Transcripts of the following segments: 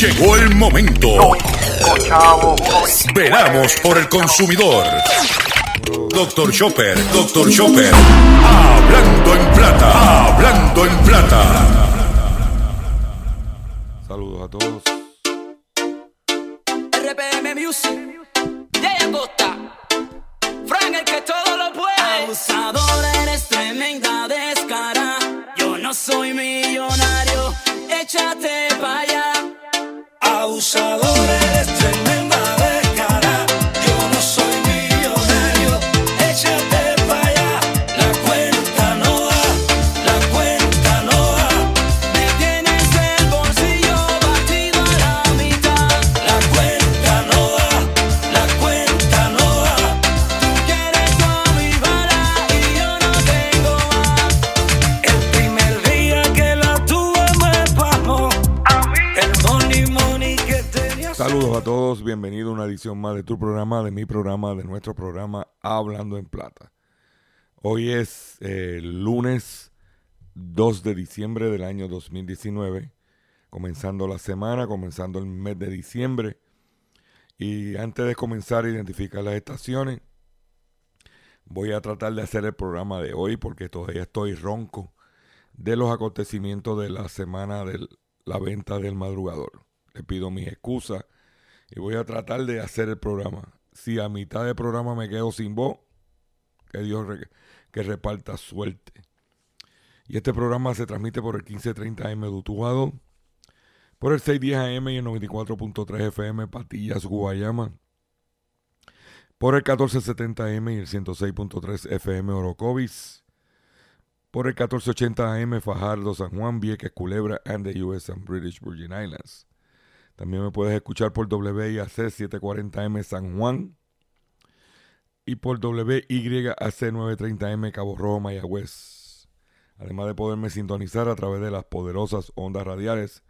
Llegó el momento. Veramos por el consumidor. Doctor Chopper, Doctor Chopper. Hablando en plata, hablando en plata. Saludos a todos. RPM Music, Jay Costa, Frank el que todo lo puede. Abusadora, eres tremenda descara. Yo no soy millonario, échate pa' allá. Abusadora, eres tremenda descara. Bienvenido a una edición más de tu programa, de mi programa, de nuestro programa Hablando en Plata. Hoy es eh, lunes 2 de diciembre del año 2019. Comenzando la semana, comenzando el mes de diciembre. Y antes de comenzar a identificar las estaciones, voy a tratar de hacer el programa de hoy porque todavía estoy ronco de los acontecimientos de la semana de la venta del madrugador. Le pido mis excusas y voy a tratar de hacer el programa. Si a mitad del programa me quedo sin voz, que Dios que reparta suerte. Y este programa se transmite por el 1530 M de Utuado, por el 610 AM y el 94.3 FM Patillas, Guayama, por el 1470M y el 106.3 FM Orocovis, por el 1480 AM Fajardo, San Juan, Vieques, Culebra, and the US and British Virgin Islands. También me puedes escuchar por WIAC 740M San Juan y por WYAC 930M Cabo Rojo, Mayagüez. Además de poderme sintonizar a través de las poderosas ondas radiales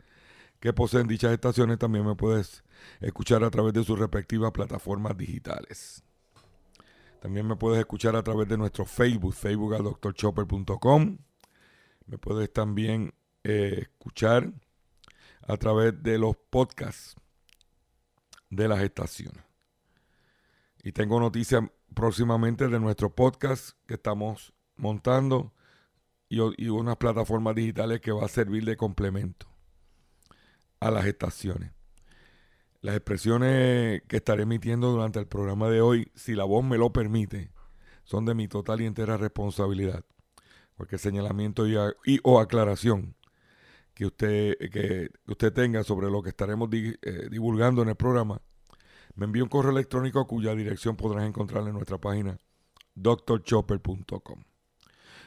que poseen dichas estaciones, también me puedes escuchar a través de sus respectivas plataformas digitales. También me puedes escuchar a través de nuestro Facebook, facebook a. Me puedes también eh, escuchar a través de los podcasts de las estaciones. Y tengo noticias próximamente de nuestro podcast que estamos montando y, y unas plataformas digitales que va a servir de complemento a las estaciones. Las expresiones que estaré emitiendo durante el programa de hoy, si la voz me lo permite, son de mi total y entera responsabilidad. Cualquier señalamiento y o aclaración que usted, que usted tenga sobre lo que estaremos eh, divulgando en el programa, me envía un correo electrónico cuya dirección podrás encontrar en nuestra página drchopper.com.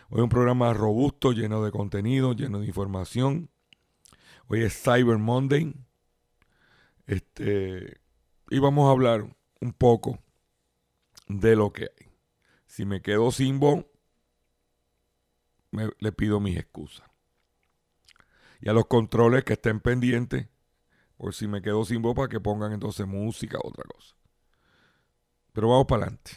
Hoy un programa robusto, lleno de contenido, lleno de información. Hoy es Cyber Monday. Este, y vamos a hablar un poco de lo que hay. Si me quedo sin voz, le pido mis excusas. Y a los controles que estén pendientes, por si me quedo sin voz, para que pongan entonces música o otra cosa. Pero vamos para adelante.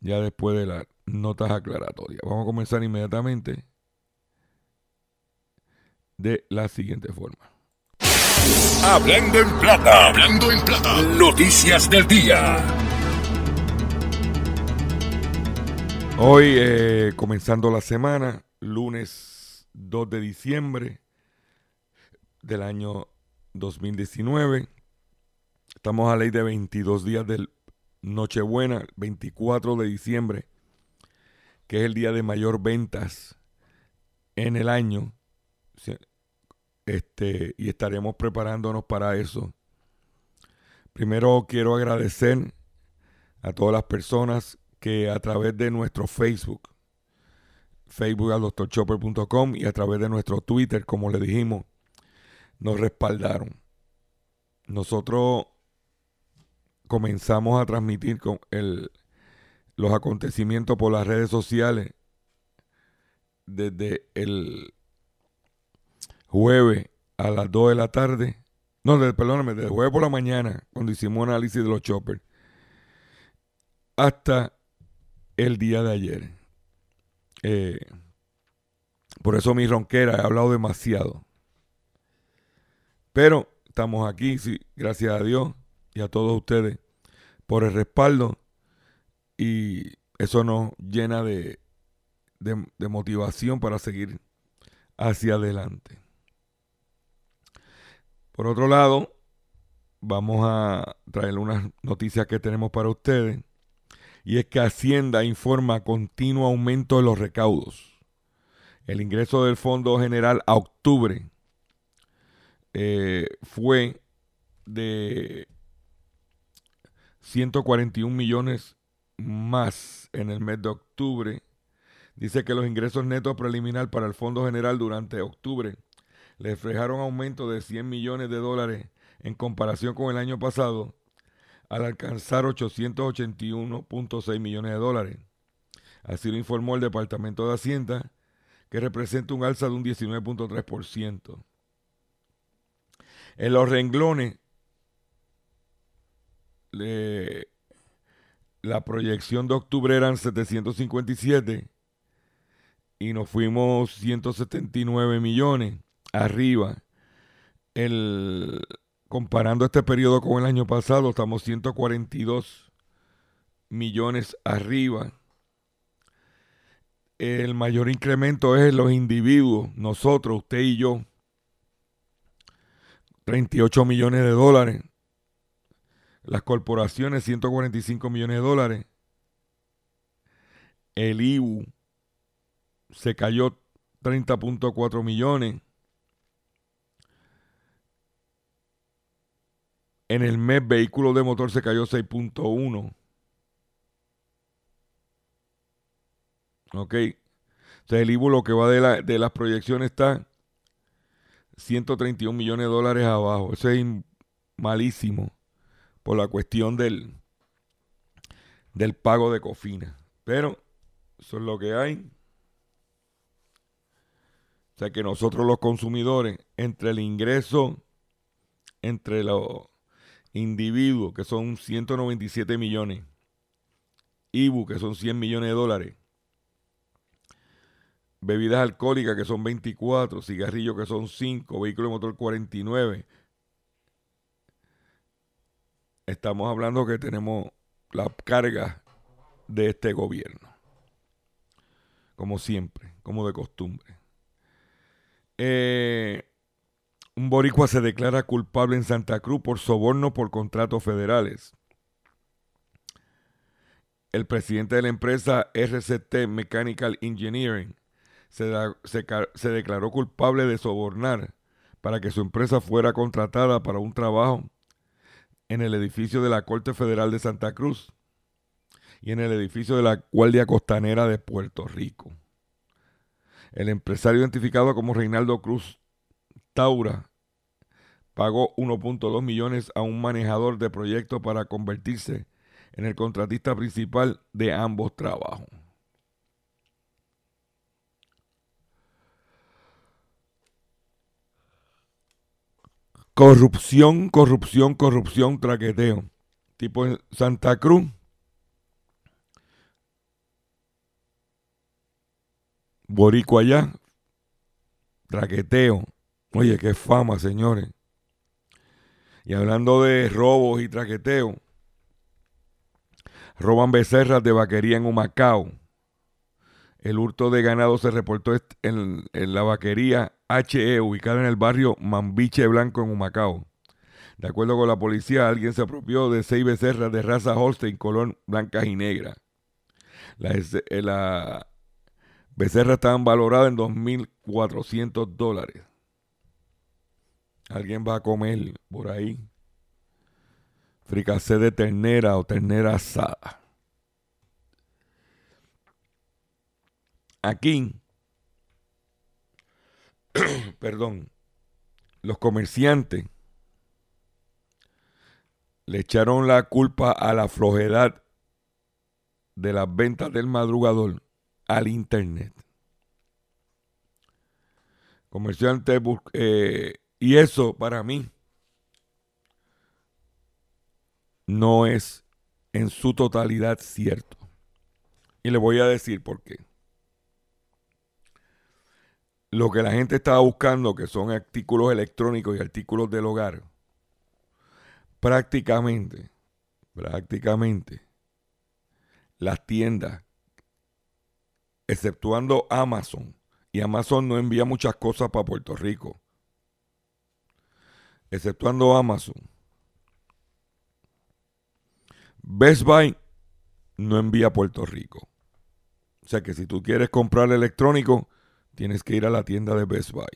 Ya después de las notas aclaratorias. Vamos a comenzar inmediatamente de la siguiente forma. Hablando en plata, hablando en plata. Noticias del día. Hoy, eh, comenzando la semana, lunes 2 de diciembre del año 2019. Estamos a ley de 22 días del Nochebuena, 24 de diciembre, que es el día de mayor ventas en el año. Este, y estaremos preparándonos para eso. Primero quiero agradecer a todas las personas que a través de nuestro Facebook, Facebook al doctorchopper.com y a través de nuestro Twitter, como le dijimos, nos respaldaron. Nosotros comenzamos a transmitir con el, los acontecimientos por las redes sociales desde el jueves a las 2 de la tarde. No, de- perdóname, desde el jueves por la mañana, cuando hicimos análisis de los choppers, hasta el día de ayer. Eh, por eso mi ronquera, he hablado demasiado. Pero estamos aquí, sí, gracias a Dios y a todos ustedes por el respaldo y eso nos llena de, de motivación para seguir hacia adelante. Por otro lado, vamos a traer unas noticias que tenemos para ustedes. Y es que Hacienda informa continuo aumento de los recaudos. El ingreso del Fondo General a octubre eh, fue de 141 millones más en el mes de octubre. Dice que los ingresos netos preliminar para el Fondo General durante octubre le reflejaron aumento de 100 millones de dólares en comparación con el año pasado, al alcanzar 881.6 millones de dólares. Así lo informó el Departamento de Hacienda, que representa un alza de un 19.3%. En los renglones, la proyección de octubre eran 757 y nos fuimos 179 millones arriba. El, comparando este periodo con el año pasado, estamos 142 millones arriba. El mayor incremento es en los individuos, nosotros, usted y yo. 38 millones de dólares. Las corporaciones, 145 millones de dólares. El IBU se cayó 30.4 millones. En el mes, vehículo de motor se cayó 6.1. Ok. Entonces el IBU lo que va de, la, de las proyecciones está 131 millones de dólares abajo. Eso es malísimo por la cuestión del, del pago de cofina. Pero eso es lo que hay. O sea que nosotros los consumidores, entre el ingreso, entre los individuos, que son 197 millones, IBU, que son 100 millones de dólares, bebidas alcohólicas, que son 24, cigarrillos, que son 5, vehículos de motor 49. Estamos hablando que tenemos la carga de este gobierno, como siempre, como de costumbre. Eh, un boricua se declara culpable en Santa Cruz por soborno por contratos federales. El presidente de la empresa RCT Mechanical Engineering se, se, declaró culpable de sobornar para que su empresa fuera contratada para un trabajo en el edificio de la Corte Federal de Santa Cruz y en el edificio de la Guardia Costanera de Puerto Rico. El empresario identificado como Reinaldo Cruz Taura pagó 1.2 millones a un manejador de proyectos para convertirse en el contratista principal de ambos trabajos. Corrupción, corrupción, corrupción, traqueteo. Tipo en Santa Cruz. Borico allá. Traqueteo. Oye, qué fama, señores. Y hablando de robos y traqueteo, roban becerras de vaquería en Humacao. El hurto de ganado se reportó en, la vaquería HE, ubicada en el barrio Mambiche Blanco en Humacao. De acuerdo con la policía, alguien se apropió de seis becerras de raza Holstein color blanca y negra. Las eh, la becerras estaban valoradas en 2.400 dólares. Alguien va a comer por ahí fricacé de ternera o ternera asada. Aquí, perdón, los comerciantes le echaron la culpa a la flojedad de las ventas del madrugador al internet. Comerciantes eh, y eso para mí no es en su totalidad cierto. Y le voy a decir por qué. lo que la gente estaba buscando, que son artículos electrónicos y artículos del hogar, prácticamente, prácticamente, las tiendas, exceptuando Amazon, y Amazon no envía muchas cosas para Puerto Rico, exceptuando Amazon, Best Buy no envía a Puerto Rico. O sea que si tú quieres comprar electrónico, tienes que ir a la tienda de Best Buy.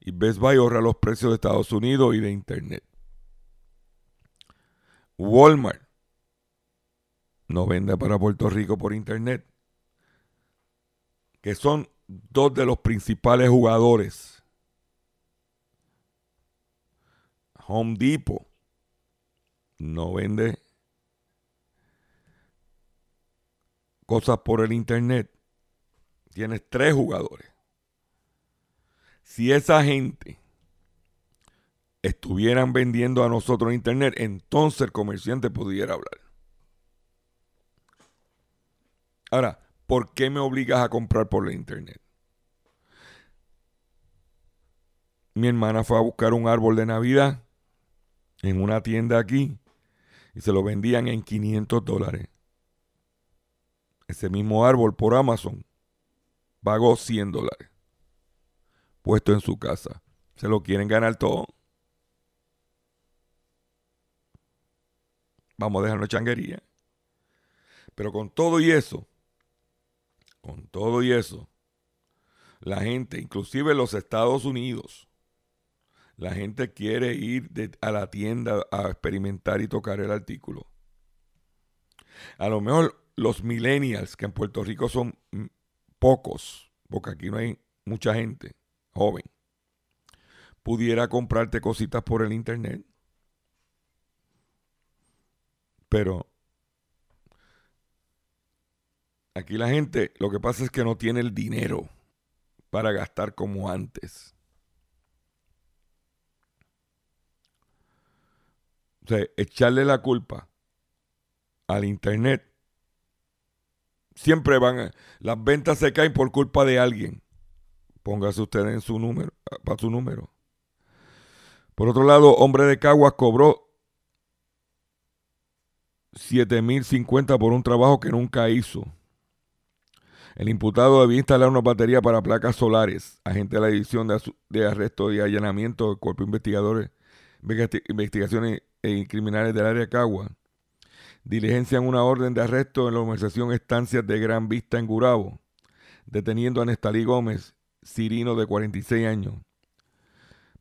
Y Best Buy ahorra los precios de Estados Unidos y de Internet. Walmart no vende para Puerto Rico por Internet. Que son dos de los principales jugadores. Home Depot no vende cosas por el Internet. Tienes tres jugadores. Si esa gente estuvieran vendiendo a nosotros en Internet, entonces el comerciante pudiera hablar. Ahora, ¿por qué me obligas a comprar por la Internet? Mi hermana fue a buscar un árbol de Navidad en una tienda aquí y se lo vendían en 500 dólares. Ese mismo árbol por Amazon pagó 100 dólares. Puesto en su casa. Se lo quieren ganar todo. Vamos a dejarnos changuería. Pero con todo y eso, con todo y eso, la gente, inclusive los Estados Unidos, la gente quiere ir a la tienda a experimentar y tocar el artículo. A lo mejor los millennials, que en Puerto Rico son pocos, porque aquí no hay mucha gente joven, pudiera comprarte cositas por el internet. Pero aquí la gente, lo que pasa es que no tiene el dinero para gastar como antes. O echarle la culpa al internet siempre van, a, las ventas se caen por culpa de alguien. Póngase usted en su número, para su número. Por otro lado, hombre de Caguas cobró 7.050 por un trabajo que nunca hizo. El imputado debía instalar una batería para placas solares. Agente de la División de, Arresto y Allanamiento del Cuerpo de Investigadores, Investigaciones Criminales del área de Caguas diligencian una orden de arresto en la organización Estancias de Gran Vista en Gurabo, deteniendo a Nestalí Gómez, Cirino de 46 años.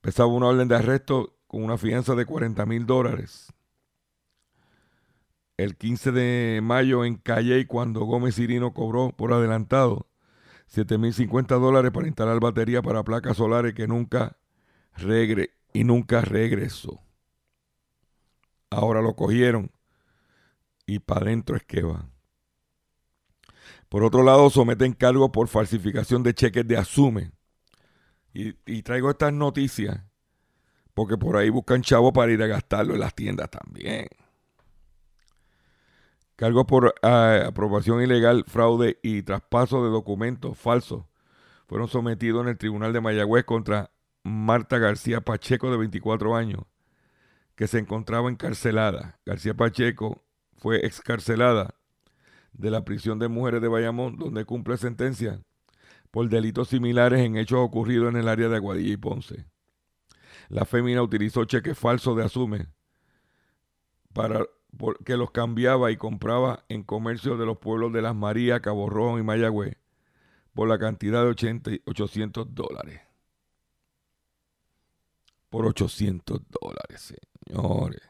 Pesaba una orden de arresto con una fianza de 40 mil dólares. El 15 de mayo en Calle, cuando Gómez Cirino cobró por adelantado 7 mil 50 dólares para instalar batería para placas solares que nunca regre y nunca regresó. Ahora lo cogieron y para adentro es que va. Por otro lado, someten cargo por falsificación de cheques de asume. Y, traigo estas noticias porque por ahí buscan chavo para ir a gastarlo en las tiendas también. Cargos por ah, aprobación ilegal, fraude y traspaso de documentos falsos fueron sometidos en el Tribunal de Mayagüez contra Marta García Pacheco, de 24 años, que se encontraba encarcelada. García Pacheco fue excarcelada de la prisión de mujeres de Bayamón, donde cumple sentencia por delitos similares en hechos ocurridos en el área de Aguadilla y Ponce. La fémina utilizó cheques falsos de Asume para que los cambiaba y compraba en comercio de los pueblos de Las Marías, Cabo Rojo y Mayagüez por la cantidad de 80, 800 dólares. Por 800 dólares, señores.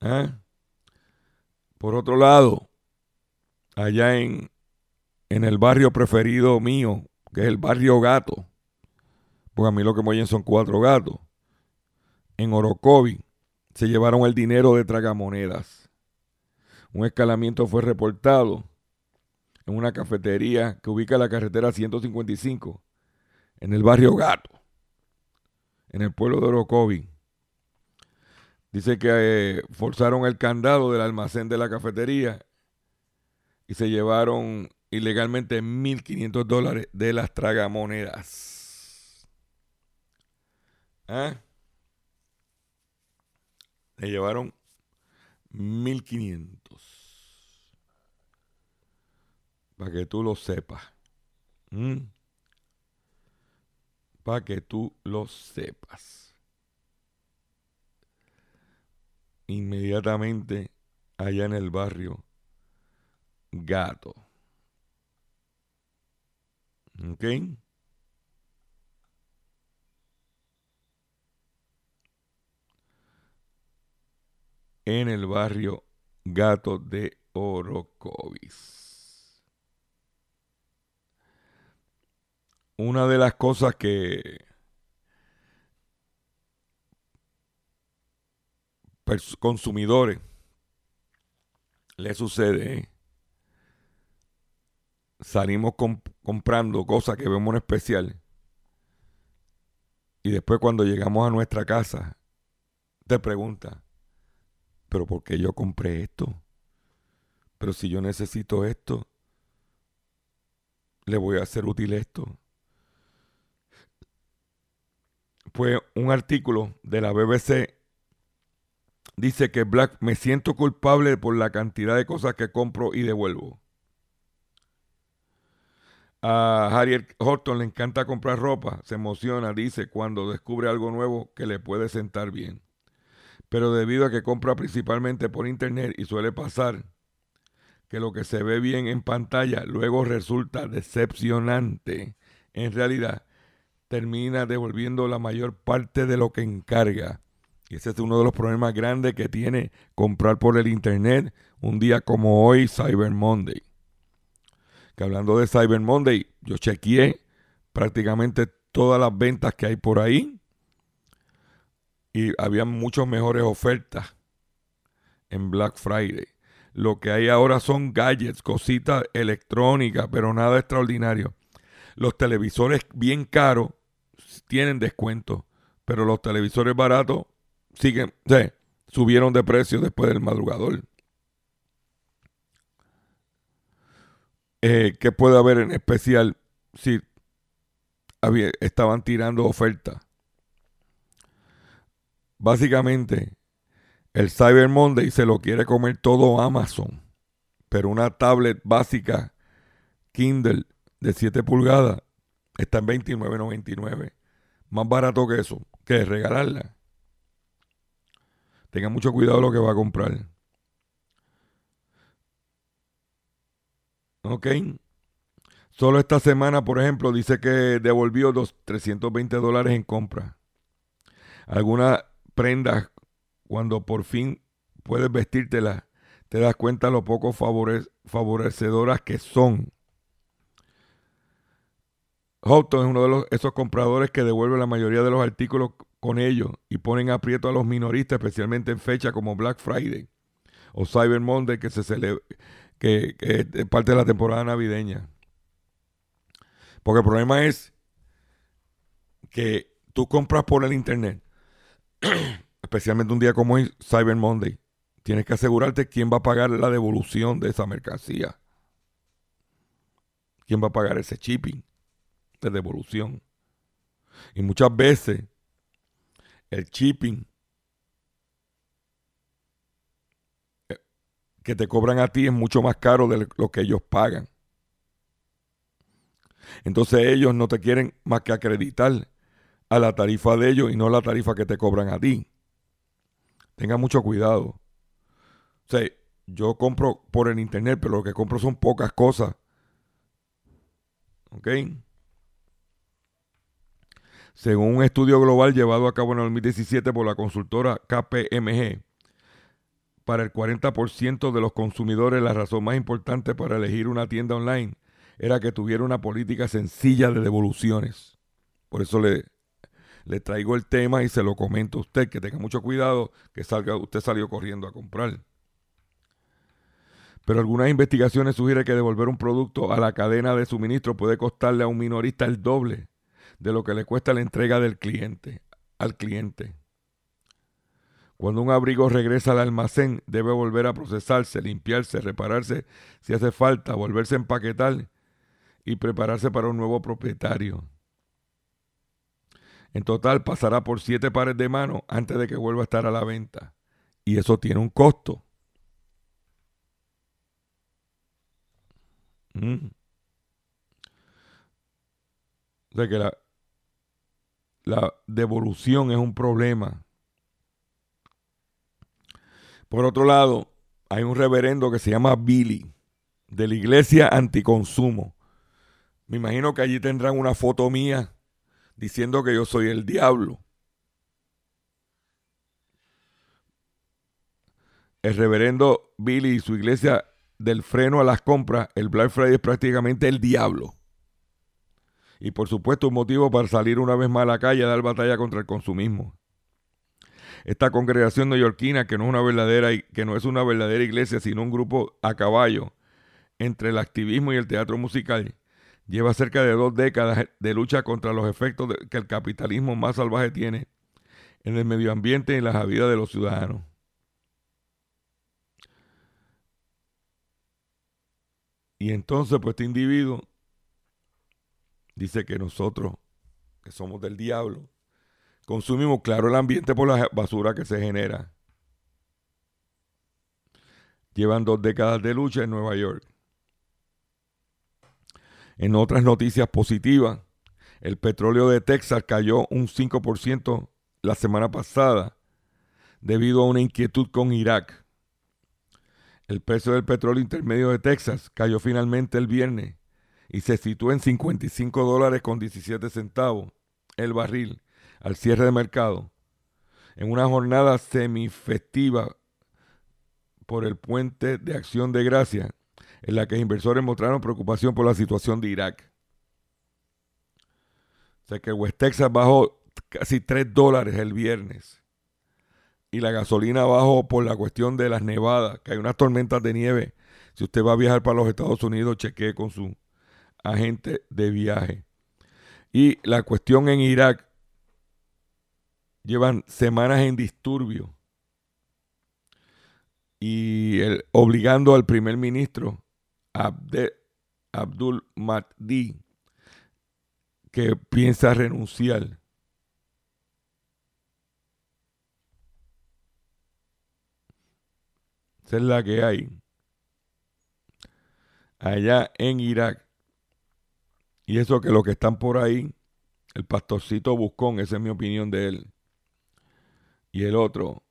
¿Eh? Por otro lado, allá en, en el barrio preferido mío, que es el barrio Gato, porque a mí lo que me oyen son cuatro gatos, en Orocovi se llevaron el dinero de tragamonedas. Un escalamiento fue reportado en una cafetería que ubica la carretera 155 en el barrio Gato, en el pueblo de Orocovi. Dice que eh, forzaron el candado del almacén de la cafetería y se llevaron ilegalmente 1.500 dólares de las tragamonedas. ¿Ah? Le llevaron 1.500. Para que tú lo sepas. ¿Mm? Para que tú lo sepas. Inmediatamente allá en el barrio Gato. ¿Ok? En el barrio Gato de Orocovis. Una de las cosas que consumidores le sucede salimos comprando cosas que vemos en especial. Y después cuando llegamos a nuestra casa, te pregunta, pero ¿por qué yo compré esto? Pero si yo necesito esto, le voy a hacer útil esto. Fue un artículo de la BBC. Dice que Black me siento culpable por la cantidad de cosas que compro y devuelvo. A Harriet Horton le encanta comprar ropa, se emociona, dice, cuando descubre algo nuevo que le puede sentar bien. Pero debido a que compra principalmente por internet y suele pasar que lo que se ve bien en pantalla luego resulta decepcionante, en realidad termina devolviendo la mayor parte de lo que encarga. Y ese es uno de los problemas grandes que tiene comprar por el internet un día como hoy, Cyber Monday hablando de Cyber Monday, yo chequeé prácticamente todas las ventas que hay por ahí y había muchas mejores ofertas en Black Friday. Lo que hay ahora son gadgets, cositas electrónicas, pero nada extraordinario. Los televisores bien caros tienen descuento, pero los televisores baratos siguen, subieron de precio después del madrugador. eh, ¿qué puede haber en especial si estaban tirando ofertas? Básicamente, el Cyber Monday se lo quiere comer todo Amazon, pero una tablet básica Kindle de 7 pulgadas está en 29.99. Más barato que eso, que regalarla. Tenga mucho cuidado lo que va a comprar. Ok. Solo esta semana, por ejemplo, dice que devolvió los 320 dólares en compra. Algunas prendas, cuando por fin puedes vestírtelas, te das cuenta lo poco favorecedoras que son. Houghton es uno de los, esos compradores que devuelve la mayoría de los artículos con ellos y ponen aprieto a los minoristas, especialmente en fechas como Black Friday o Cyber Monday, que se celebra que, es parte de la temporada navideña. Porque el problema es que tú compras por el internet, especialmente un día como hoy, Cyber Monday, tienes que asegurarte quién va a pagar la devolución de esa mercancía. ¿Quién va a pagar ese shipping de devolución? Y muchas veces el shipping que te cobran a ti es mucho más caro de lo que ellos pagan. Entonces ellos no te quieren más que acreditar a la tarifa de ellos y no la tarifa que te cobran a ti. Tenga mucho cuidado. O yo compro por el internet, pero lo que compro son pocas cosas. ¿Ok? Según un estudio global llevado a cabo en el 2017 por la consultora KPMG, para el 40% de los consumidores la razón más importante para elegir una tienda online era que tuviera una política sencilla de devoluciones. Por eso le, le traigo el tema y se lo comento a usted, que tenga mucho cuidado, que salga, usted salió corriendo a comprar. Pero algunas investigaciones sugieren que devolver un producto a la cadena de suministro puede costarle a un minorista el doble de lo que le cuesta la entrega del cliente al cliente. Cuando un abrigo regresa al almacén, debe volver a procesarse, limpiarse, repararse si hace falta, volverse a empaquetar y prepararse para un nuevo propietario. En total pasará por siete pares de manos antes de que vuelva a estar a la venta. Y eso tiene un costo. Mm. O sea que la, la devolución es un problema. Por otro lado, hay un reverendo que se llama Billy, de la iglesia anticonsumo. Me imagino que allí tendrán una foto mía diciendo que yo soy el diablo. El reverendo Billy y su iglesia del freno a las compras, el Black Friday es prácticamente el diablo. Y por supuesto un motivo para salir una vez más a la calle a dar batalla contra el consumismo. Esta congregación neoyorquina, que no es una verdadera, que no es una verdadera iglesia, sino un grupo a caballo entre el activismo y el teatro musical, lleva cerca de dos décadas de lucha contra los efectos que el capitalismo más salvaje tiene en el medio ambiente y en la vida de los ciudadanos. Y entonces, pues este individuo dice que nosotros, que somos del diablo, consumimos, claro, el ambiente por la basura que se genera. Llevan dos décadas de lucha en Nueva York. En otras noticias positivas, el petróleo de Texas cayó un 5% la semana pasada debido a una inquietud con Irak. El precio del petróleo intermedio de Texas cayó finalmente el viernes y se situó en 55 dólares con 17 centavos el barril al cierre de mercado. En una jornada semifestiva por el puente de acción de gracia en la que inversores mostraron preocupación por la situación de Irak. O sea que West Texas bajó casi 3 dólares el viernes. Y la gasolina bajó por la cuestión de las nevadas, que hay unas tormentas de nieve. Si usted va a viajar para los Estados Unidos, chequee con su agente de viaje. Y la cuestión en Irak, llevan semanas en disturbio y obligando al primer ministro Abdul Mahdi, que piensa renunciar. Esa es la que hay. Allá en Irak. Y eso que los que están por ahí, el pastorcito Buscón, esa es mi opinión de él. Y el otro,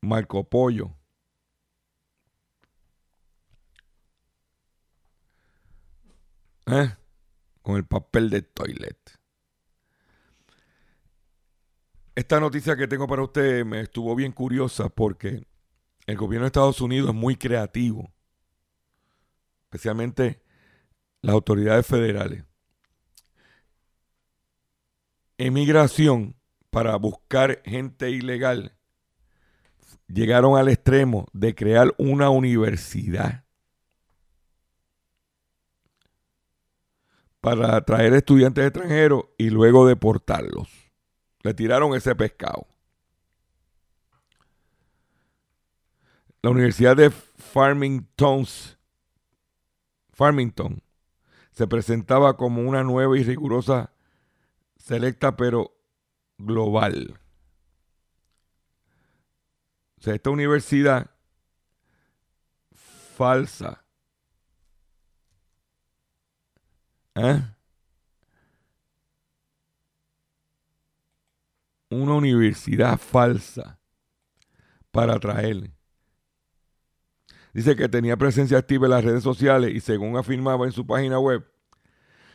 Marco Pollo ¿Eh? Con el papel de toilet. Esta noticia que tengo para usted me estuvo bien curiosa porque el gobierno de Estados Unidos es muy creativo, especialmente las autoridades federales. Emigración para buscar gente ilegal llegaron al extremo de crear una universidad para atraer estudiantes extranjeros y luego deportarlos. Le tiraron ese pescado. La Universidad de Farmington, Farmington se presentaba como una nueva y rigurosa, selecta pero global. O sea, esta universidad falsa ¿Eh? Una universidad falsa para atraer. Dice que tenía presencia activa en las redes sociales y según afirmaba en su página web,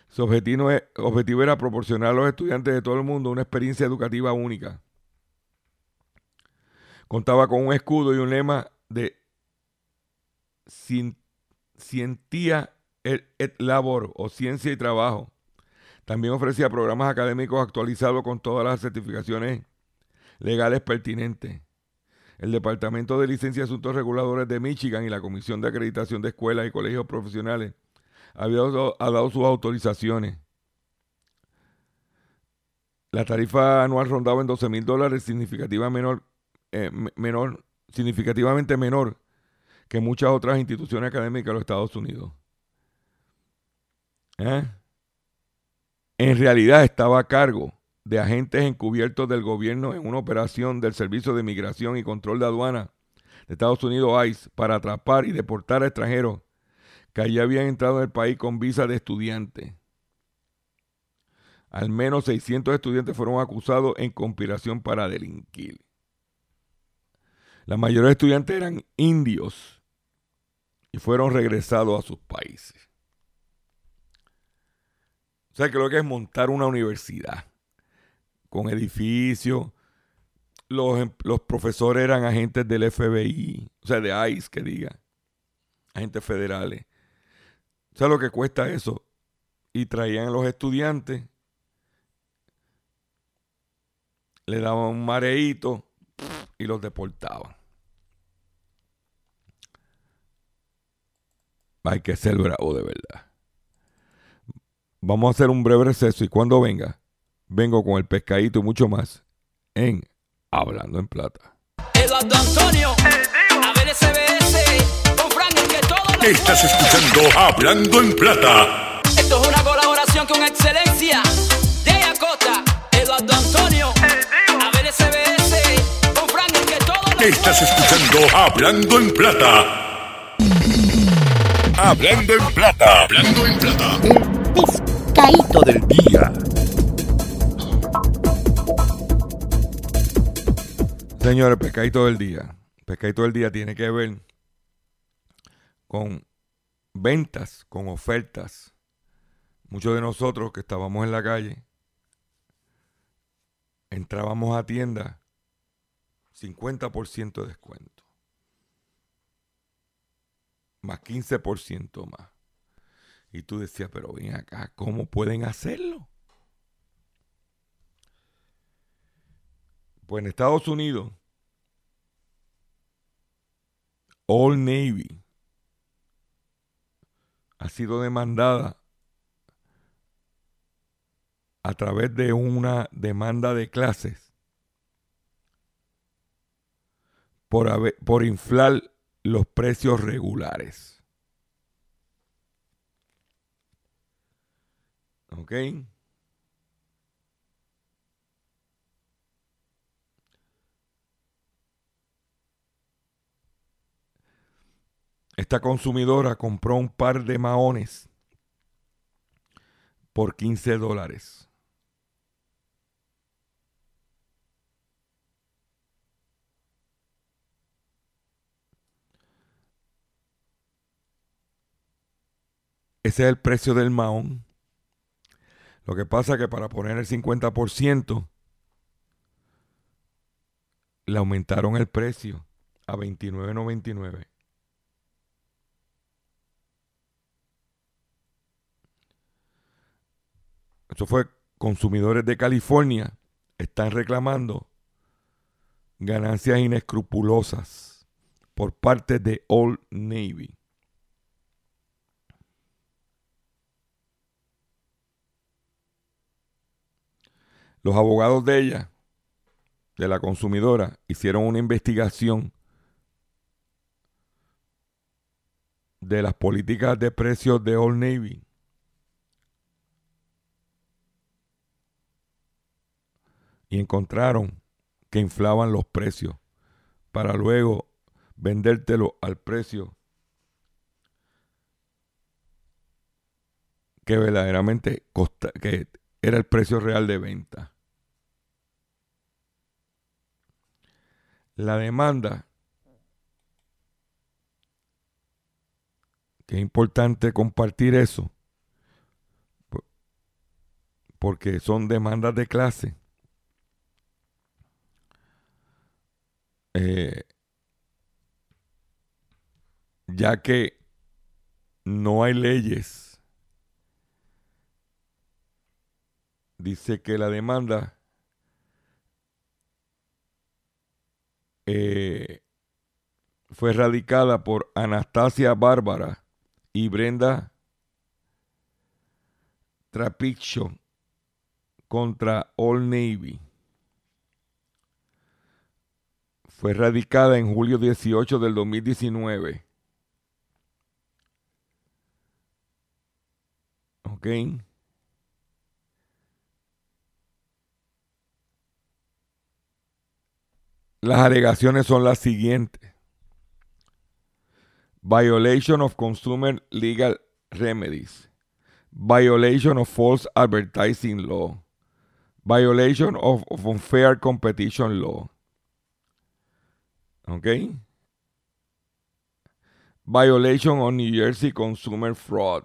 su objetivo, era proporcionar a los estudiantes de todo el mundo una experiencia educativa única. Contaba con un escudo y un lema de cientía et labor o ciencia y trabajo. También ofrecía programas académicos actualizados con todas las certificaciones legales pertinentes. El Departamento de Licencia y Asuntos Reguladores de Michigan y la Comisión de Acreditación de Escuelas y Colegios Profesionales había dado, ha dado sus autorizaciones. La tarifa anual rondaba en 12 mil dólares, significativa menor, eh, menor, significativamente menor que muchas otras instituciones académicas de los Estados Unidos. ¿Eh? En realidad estaba a cargo de agentes encubiertos del gobierno en una operación del Servicio de Migración y Control de Aduana de Estados Unidos, ICE, para atrapar y deportar a extranjeros que allí habían entrado en el país con visa de estudiante. Al menos 600 estudiantes fueron acusados en conspiración para delinquir. La mayoría de estudiantes eran indios y fueron regresados a sus países. O sea lo que es montar una universidad con edificios. Los, em, los, profesores eran agentes del FBI, o sea, de ICE, que diga, agentes federales. ¿Sabes lo que cuesta eso? Y traían a los estudiantes, le daban un mareíto y los deportaban. Hay que ser bravo de verdad. Vamos a hacer un breve receso y cuando venga, vengo con el pescadito y mucho más en Hablando en Plata. Eduardo Antonio, a ver todo Estás escuchando Hablando en Plata. Esto es una colaboración con excelencia de Acosta, Eduardo Antonio, a ver con Frank, que todo Estás escuchando Hablando en Plata. Hablando en Plata. Hablando en Plata. El pescadito del día. Señores, pescadito del día. Pescadito del día tiene que ver con ventas, con ofertas. Muchos de nosotros que estábamos en la calle entrábamos a tiendas 50% de descuento. Más 15% más. Y tú decías, pero ven acá, ¿cómo pueden hacerlo? Pues en Estados Unidos, All Navy ha sido demandada a través de una demanda de clases por, por inflar los precios regulares. ¿Ok? Esta consumidora compró un par de maones por 15 dólares. Ese es el precio del maón. Lo que pasa es que para poner el 50% le aumentaron el precio a 29.99. Eso fue consumidores de California están reclamando ganancias inescrupulosas por parte de Old Navy. Los abogados de ella, de la consumidora, hicieron una investigación de las políticas de precios de Old Navy y encontraron que inflaban los precios para luego vendértelo al precio que verdaderamente costa, que era el precio real de venta. La demanda, que es importante compartir eso, porque son demandas de clase Eh, ya que no hay leyes, dice que la demanda eh, fue radicada por Anastasia Bárbara y Brenda Trapicho contra All Navy. Fue radicada en julio 18 del 2019. ¿Ok? Las alegaciones son las siguientes. Violation of consumer legal remedies. Violation of false advertising law. Violation of, of unfair competition law. ¿Ok? Violation of New Jersey consumer fraud.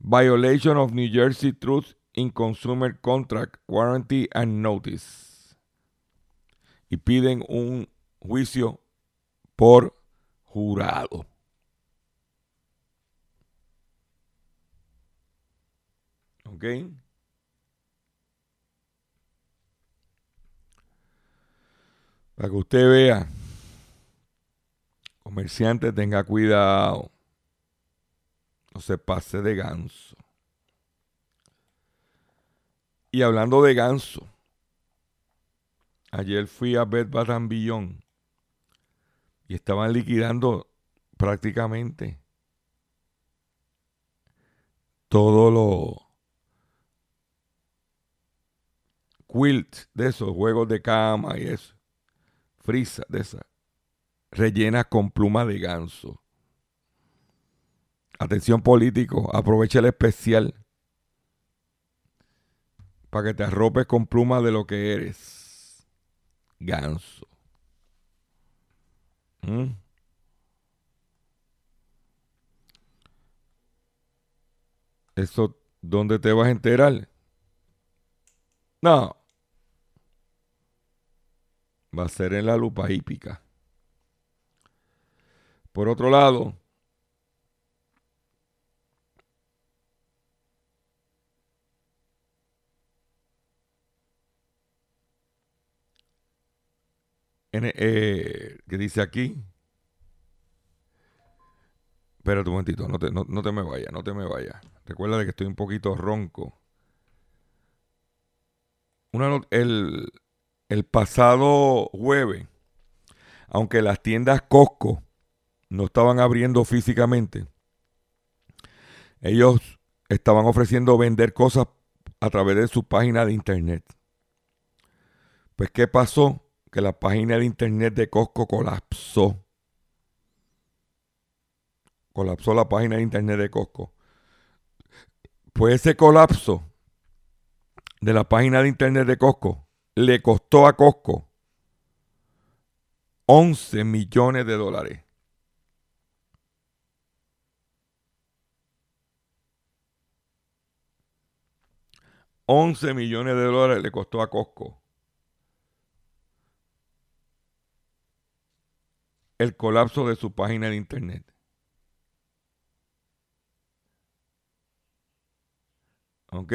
Violation of New Jersey Truth in Consumer Contract Warranty and Notice y piden un juicio por jurado. ¿Ok? Para que usted vea, comerciante tenga cuidado, no se pase de ganso. Y hablando de ganso, Ayer fui a Bed Bath Beyond y estaban liquidando prácticamente todo lo quilts de esos juegos de cama y eso, frisa de esas, rellenas con pluma de ganso. Atención político, aprovecha el especial para que te arropes con pluma de lo que eres ganso. ¿Mm? ¿Eso dónde te vas a enterar? No. Va a ser en la lupa hípica. Por otro lado, eh, que dice aquí. Espérate un momentito, no te, no, te me vayas, no te me vayas. Recuerda que estoy un poquito ronco. Una, el, el pasado jueves, aunque las tiendas Costco no estaban abriendo físicamente, ellos estaban ofreciendo vender cosas a través de su página de internet. Pues, ¿qué pasó? que la página de internet de Costco colapsó. Colapsó la página de internet de Costco. Pues ese colapso de la página de internet de Costco le costó a Costco 11 millones de dólares. Once millones de dólares le costó a Costco. el colapso de su página de internet. ¿Ok?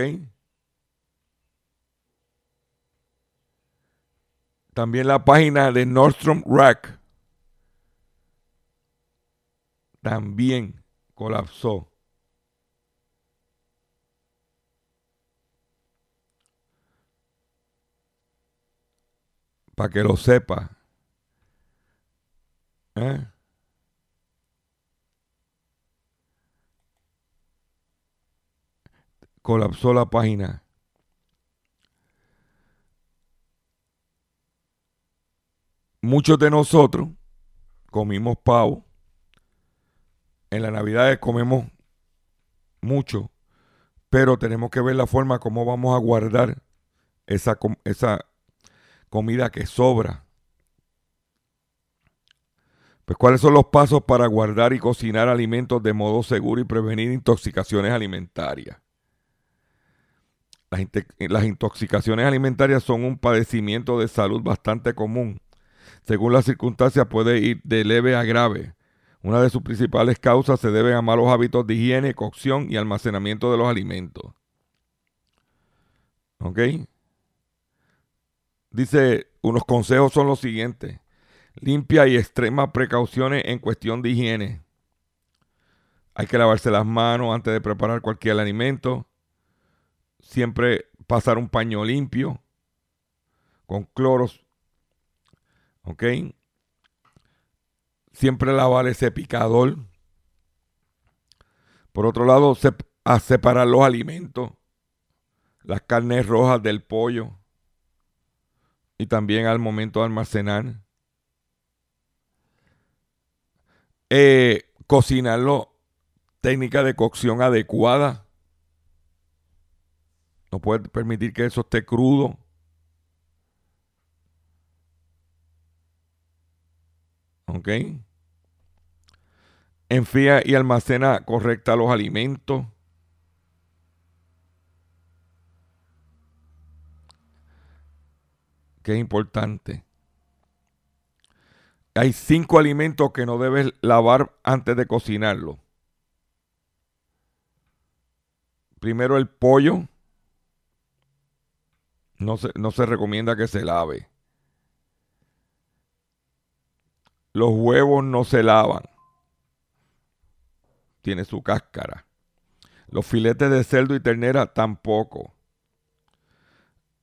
También la página de Nordstrom Rack también colapsó. Para que lo sepa. ¿Eh? Colapsó la página. Muchos de nosotros comimos pavo. En la Navidad comemos mucho, pero tenemos que ver la forma como vamos a guardar esa, esa comida que sobra pues, ¿cuáles son los pasos para guardar y cocinar alimentos de modo seguro y prevenir intoxicaciones alimentarias? Las, intoxicaciones alimentarias son un padecimiento de salud bastante común. Según las circunstancias puede ir de leve a grave. Una de sus principales causas se debe a malos hábitos de higiene, cocción y almacenamiento de los alimentos. ¿Ok? Dice, unos consejos son los siguientes limpia y extremas precauciones en cuestión de higiene. Hay que lavarse las manos antes de preparar cualquier alimento. Siempre pasar un paño limpio con cloros ¿Ok? Siempre lavar ese picador. Por otro lado, separar los alimentos, las carnes rojas del pollo y también al momento de almacenar. Eh, cocinarlo, técnica de cocción adecuada. No puede permitir que eso esté crudo. ¿Ok? Enfría y almacena correcta los alimentos. Que importante. Hay cinco alimentos que no debes lavar antes de cocinarlo. Primero el pollo. No se, no se recomienda que se lave. Los huevos no se lavan. Tiene su cáscara. Los filetes de cerdo y ternera tampoco.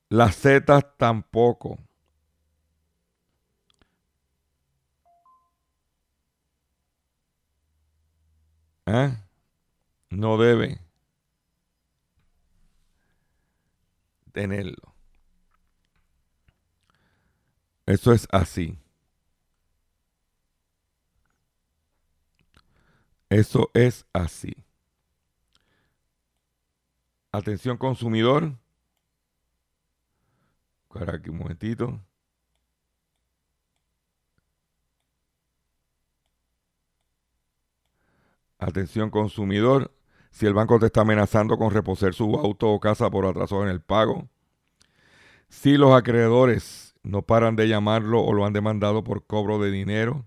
Las setas tampoco. ¿Eh? No debe tenerlo. Eso es así. Eso es así. Atención consumidor. Para aquí un momentito. Atención consumidor. Si el banco te está amenazando con reposer su auto o casa por atraso en el pago. Si los acreedores no paran de llamarlo o lo han demandado por cobro de dinero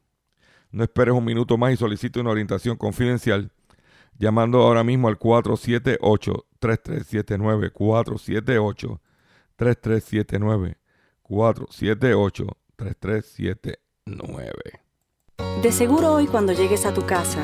No esperes un minuto más y solicite una orientación confidencial llamando ahora mismo al 478-3379, 478-3379, 478-3379. De seguro hoy cuando llegues a tu casa,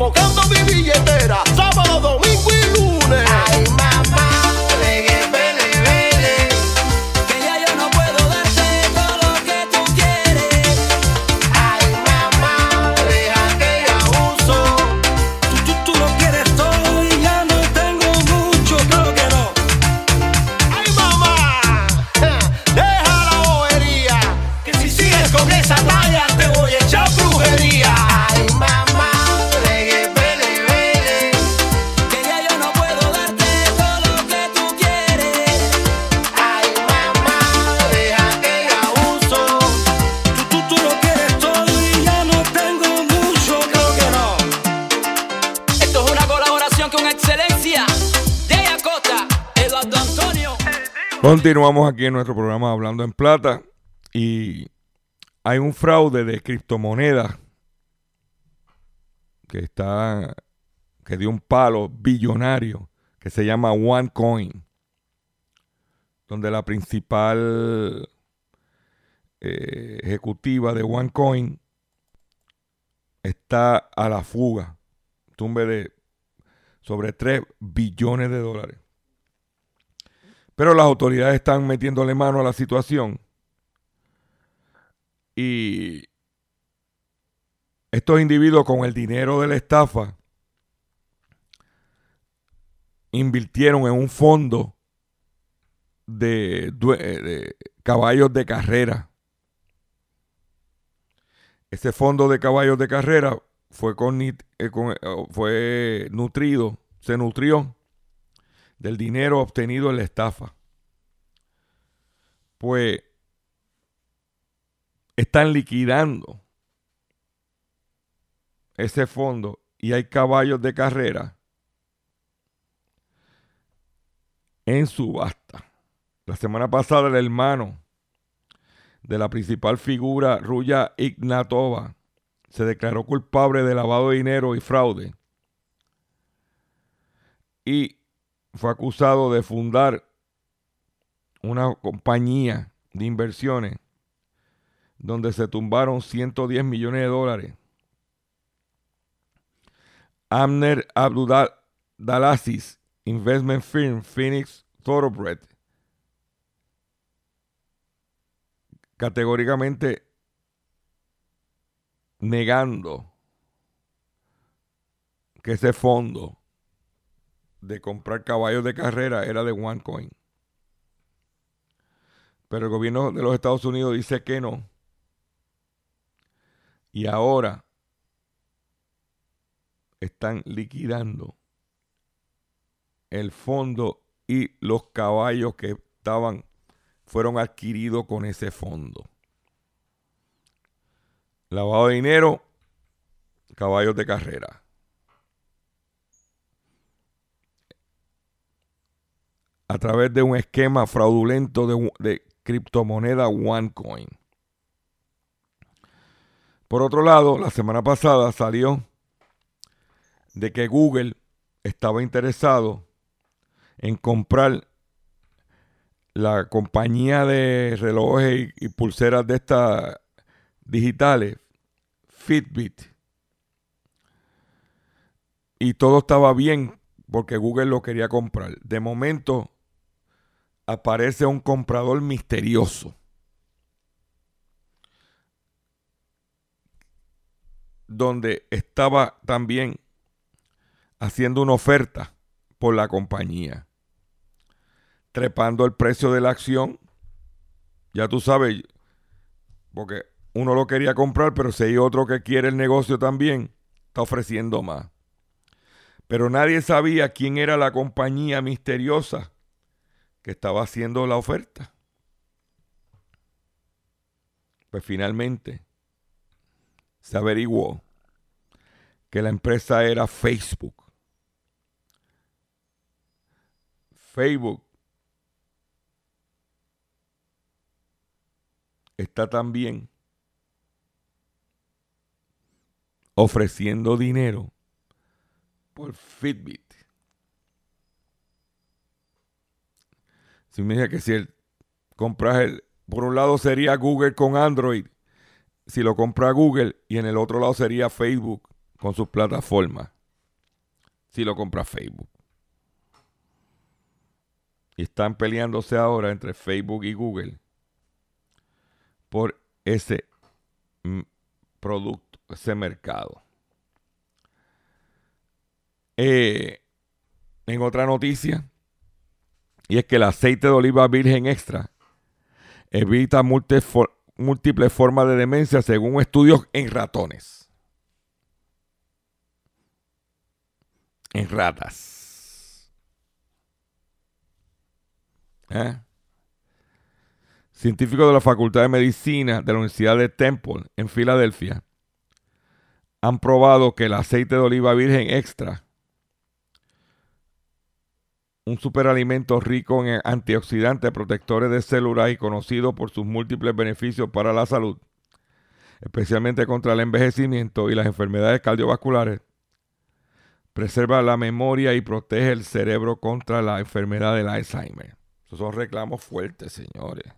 focus. Continuamos aquí en nuestro programa Hablando en Plata y hay un fraude de criptomonedas que está que dio un palo billonario que se llama OneCoin, donde la principal eh, ejecutiva de OneCoin está a la fuga, tumbe de sobre 3 billones de dólares. Pero las autoridades están metiéndole mano a la situación. Y estos individuos con el dinero de la estafa invirtieron en un fondo de, eh, caballos de carrera. Ese fondo de caballos de carrera fue, eh, eh, fue nutrido, se nutrió del dinero obtenido en la estafa. Pues están liquidando ese fondo y hay caballos de carrera en subasta. La semana pasada el hermano de la principal figura, Ruya Ignatova, se declaró culpable de lavado de dinero y fraude. Y fue acusado de fundar una compañía de inversiones donde se tumbaron 110 millones de dólares. Amner Abdulaziz Investment Firm Phoenix Thoroughbred categóricamente negando que ese fondo de comprar caballos de carrera era de OneCoin. Pero el gobierno de los Estados Unidos dice que no. Y ahora están liquidando el fondo y los caballos que estaban fueron adquiridos con ese fondo. Lavado de dinero, caballos de carrera. A través de un esquema fraudulento de, de criptomoneda OneCoin. Por otro lado, la semana pasada salió de que Google estaba interesado en comprar la compañía de relojes y, pulseras de estas digitales, Fitbit. Y todo estaba bien porque Google lo quería comprar. De momento aparece un comprador misterioso. Donde estaba también haciendo una oferta por la compañía trepando el precio de la acción. Ya tú sabes, porque uno lo quería comprar, pero si hay otro que quiere el negocio también, está ofreciendo más. Pero nadie sabía quién era la compañía misteriosa que estaba haciendo la oferta. Pues finalmente se averiguó que la empresa era Facebook. Facebook está también ofreciendo dinero por Fitbit. Si me que si el, compras el, por un lado sería Google con Android, si lo compra Google y en el otro lado sería Facebook con sus plataformas. Si lo compra Facebook. Y están peleándose ahora entre Facebook y Google por ese mm, producto, ese mercado. Eh, en otra noticia, y es que el aceite de oliva virgen extra evita múltiples formas de demencia según estudios en ratones. En ratas. ¿Eh? Científicos de la Facultad de Medicina de la Universidad de Temple en Filadelfia han probado que el aceite de oliva virgen extra un superalimento rico en antioxidantes, protectores de células y conocido por sus múltiples beneficios para la salud, especialmente contra el envejecimiento y las enfermedades cardiovasculares, preserva la memoria y protege el cerebro contra la enfermedad del Alzheimer. Esos son reclamos fuertes, señores.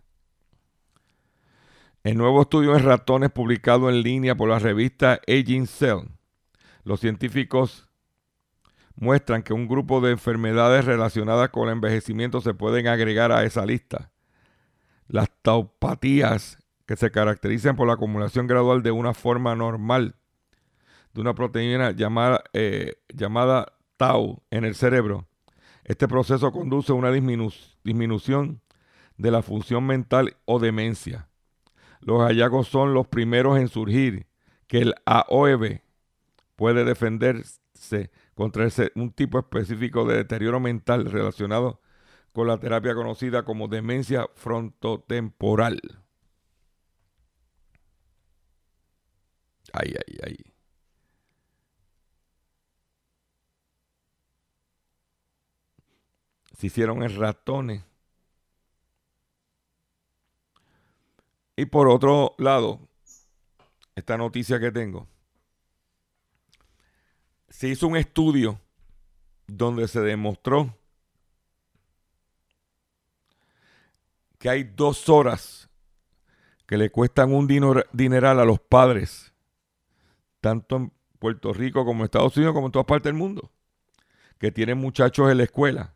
En nuevo estudio en ratones publicado en línea por la revista Aging Cell, los científicos muestran que un grupo de enfermedades relacionadas con el envejecimiento se pueden agregar a esa lista. Las taupatías, que se caracterizan por la acumulación gradual de una forma normal de una proteína llamada, eh, llamada tau en el cerebro. Este proceso conduce a una disminución de la función mental o demencia. Los hallazgos son los primeros en surgir que el AOEB puede defenderse contra un tipo específico de deterioro mental relacionado con la terapia conocida como demencia frontotemporal. Ay, ay, ay. Se hicieron en ratones. Y por otro lado, esta noticia que tengo se hizo un estudio donde se demostró que hay dos horas que le cuestan un dineral a los padres, tanto en Puerto Rico como en Estados Unidos, como en todas partes del mundo, que tienen muchachos en la escuela.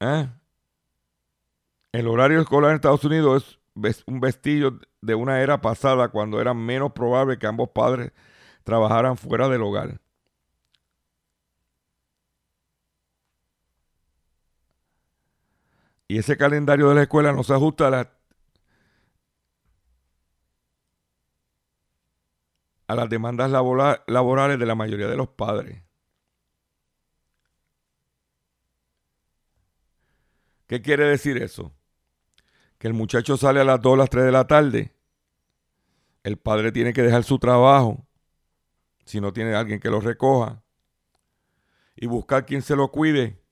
¿Eh? El horario escolar en Estados Unidos es un vestillo de una era pasada cuando era menos probable que ambos padres trabajaran fuera del hogar. Y ese calendario de la escuela no se ajusta a, a las demandas laborales de la mayoría de los padres. ¿Qué quiere decir eso? Que el muchacho sale a las 2 o las 3 de la tarde, el padre tiene que dejar su trabajo, si no tiene alguien que lo recoja, y buscar quien se lo cuide,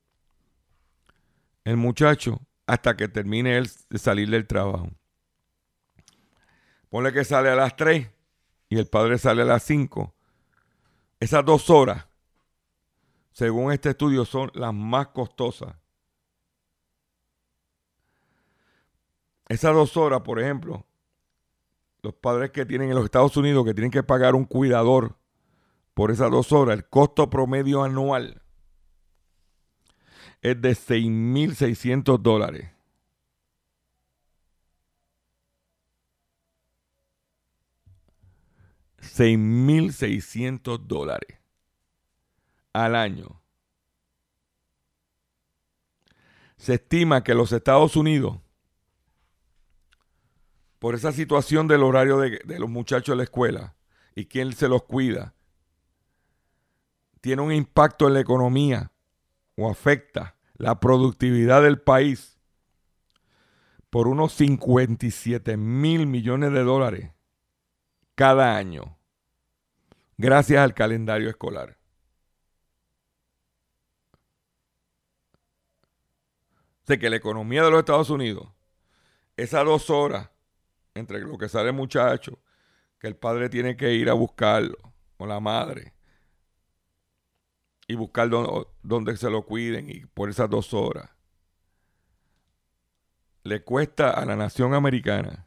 el muchacho, hasta que termine él de salir del trabajo. Ponle que sale a las 3 y el padre sale a las 5. Esas dos horas, según este estudio, son las más costosas esas dos horas, por ejemplo, los padres que tienen en los Estados Unidos que tienen que pagar un cuidador por esas dos horas, el costo promedio anual es de 6.600 dólares. $6,600 dólares al año. Se estima que los Estados Unidos por esa situación del horario de, los muchachos de la escuela y quién se los cuida, tiene un impacto en la economía o afecta la productividad del país por unos 57 mil millones de dólares cada año, gracias al calendario escolar. sé que la economía de los Estados Unidos, esas dos horas entre lo que sale el muchacho, que el padre tiene que ir a buscarlo, o la madre, y buscar dónde se lo cuiden y por esas dos horas le cuesta a la nación americana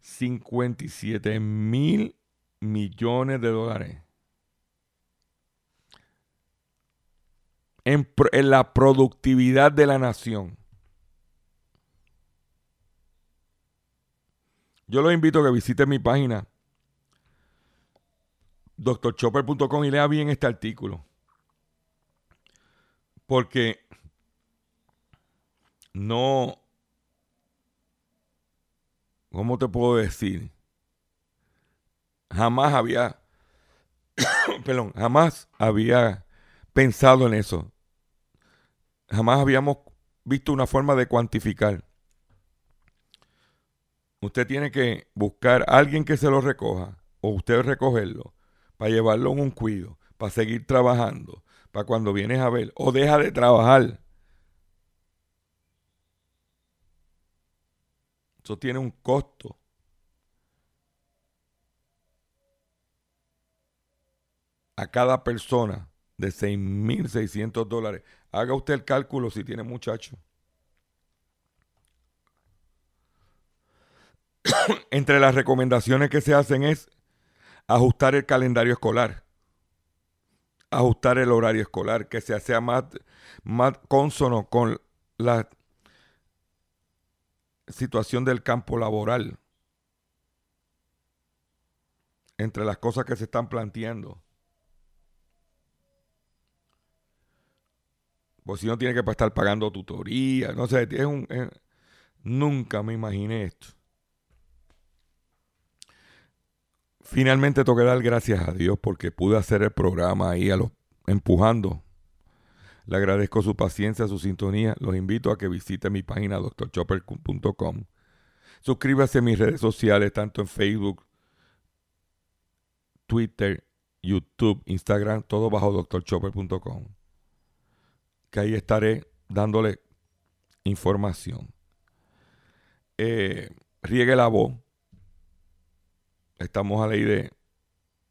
57 mil millones de dólares en la productividad de la nación. Yo los invito a que visiten mi página drchopper.com y lea bien este artículo. Porque no, ¿cómo te puedo decir? Jamás había, perdón, jamás había pensado en eso. Jamás habíamos visto una forma de cuantificar. Usted tiene que buscar a alguien que se lo recoja o usted recogerlo para llevarlo en un cuido, para seguir trabajando, para cuando vienes a ver o deja de trabajar. Eso tiene un costo. A cada persona de 6.600 dólares. Haga usted el cálculo si tiene muchacho. Entre las recomendaciones que se hacen es ajustar el calendario escolar, ajustar el horario escolar, que se sea más, más consono con la situación del campo laboral, entre las cosas que se están planteando. Pues si no tiene que estar pagando tutoría, no sé, es un, nunca me imaginé esto. Finalmente tengo que dar gracias a Dios porque pude hacer el programa ahí a los empujando. Le agradezco su paciencia, su sintonía. Los invito a que visite mi página drchopper.com. Suscríbase a mis redes sociales, tanto en Facebook, Twitter, YouTube, Instagram, todo bajo drchopper.com. Que ahí estaré dándole información. Eh, riegue la voz. Estamos a ley de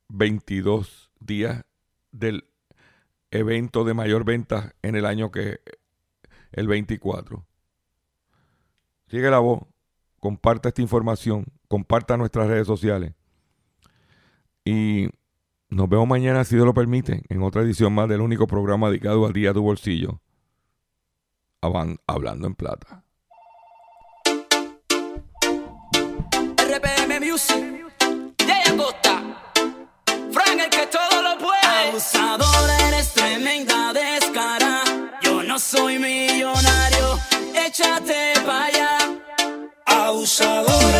22 días del evento de mayor venta en el año que el 24. Sigue la voz, comparta esta información, comparta nuestras redes sociales. Y nos vemos mañana, si Dios lo permite, en otra edición más del único programa dedicado al día de tu bolsillo. Hablando en plata. RPM Music, lo puede. Abusador, eres tremenda descara. Yo no soy millonario, échate pa' allá. Abusador,